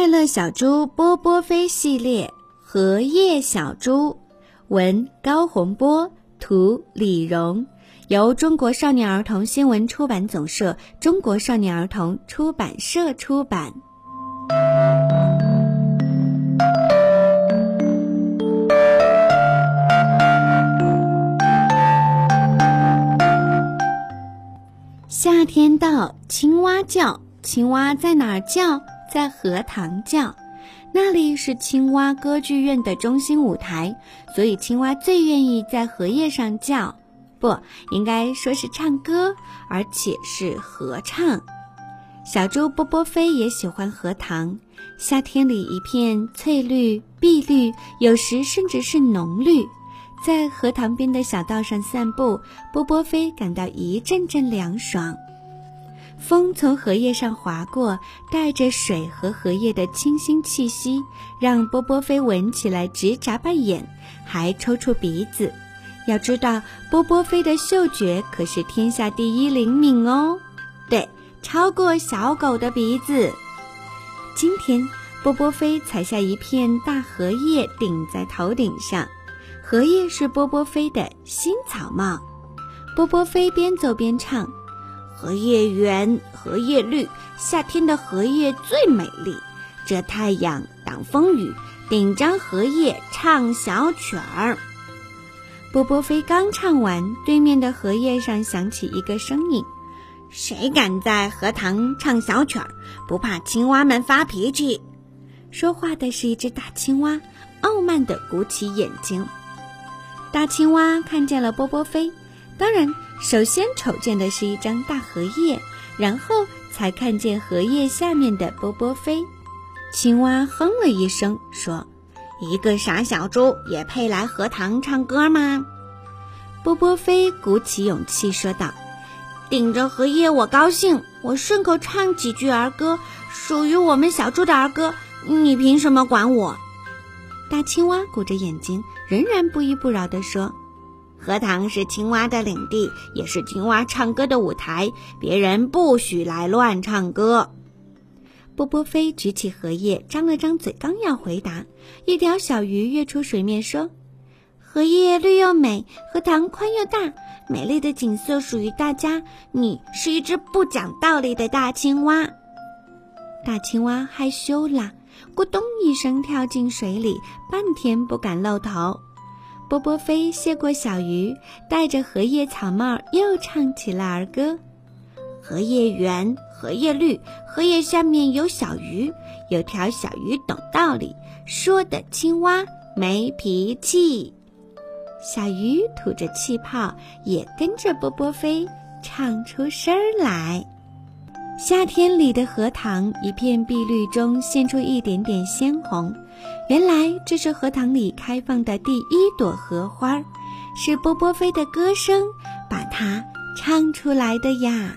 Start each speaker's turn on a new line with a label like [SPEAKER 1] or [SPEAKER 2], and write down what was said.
[SPEAKER 1] 快乐小猪波波飞系列《荷叶小猪》，文高洪波，图李荣，由中国少年儿童新闻出版总社、中国少年儿童出版社出版。夏天到，青蛙叫，青蛙在哪儿叫？在荷塘叫，那里是青蛙歌剧院的中心舞台，所以青蛙最愿意在荷叶上叫，不应该说是唱歌，而且是合唱。小猪波波飞也喜欢荷塘，夏天里一片翠绿、碧绿，有时甚至是浓绿，在荷塘边的小道上散步，波波飞感到一阵阵凉爽。风从荷叶上划过，带着水和荷叶的清新气息，让波波飞闻起来直眨巴眼，还抽出鼻子。要知道，波波飞的嗅觉可是天下第一灵敏哦，对，超过小狗的鼻子。今天，波波飞采下一片大荷叶，顶在头顶上，荷叶是波波飞的新草帽。波波飞边走边唱。荷叶圆，荷叶绿，夏天的荷叶最美丽。遮太阳，挡风雨，顶张荷叶唱小曲儿。波波飞刚唱完，对面的荷叶上响起一个声音：“谁敢在荷塘唱小曲儿？不怕青蛙们发脾气？”说话的是一只大青蛙，傲慢地鼓起眼睛。大青蛙看见了波波飞，当然。首先瞅见的是一张大荷叶，然后才看见荷叶下面的波波飞。青蛙哼了一声，说：“一个傻小猪也配来荷塘唱歌吗？”波波飞鼓起勇气说道：“顶着荷叶我高兴，我顺口唱几句儿歌，属于我们小猪的儿歌。你凭什么管我？”大青蛙鼓着眼睛，仍然不依不饶地说。荷塘是青蛙的领地，也是青蛙唱歌的舞台，别人不许来乱唱歌。波波飞举起荷叶，张了张嘴，刚要回答，一条小鱼跃出水面说：“荷叶绿又美，荷塘宽又大，美丽的景色属于大家。你是一只不讲道理的大青蛙。”大青蛙害羞啦，咕咚一声跳进水里，半天不敢露头。波波飞谢过小鱼，戴着荷叶草帽，又唱起了儿歌：荷叶圆，荷叶绿，荷叶下面有小鱼，有条小鱼懂道理，说的青蛙没脾气。小鱼吐着气泡，也跟着波波飞唱出声来。夏天里的荷塘，一片碧绿中现出一点点鲜红。原来这是荷塘里开放的第一朵荷花，是波波飞的歌声把它唱出来的呀。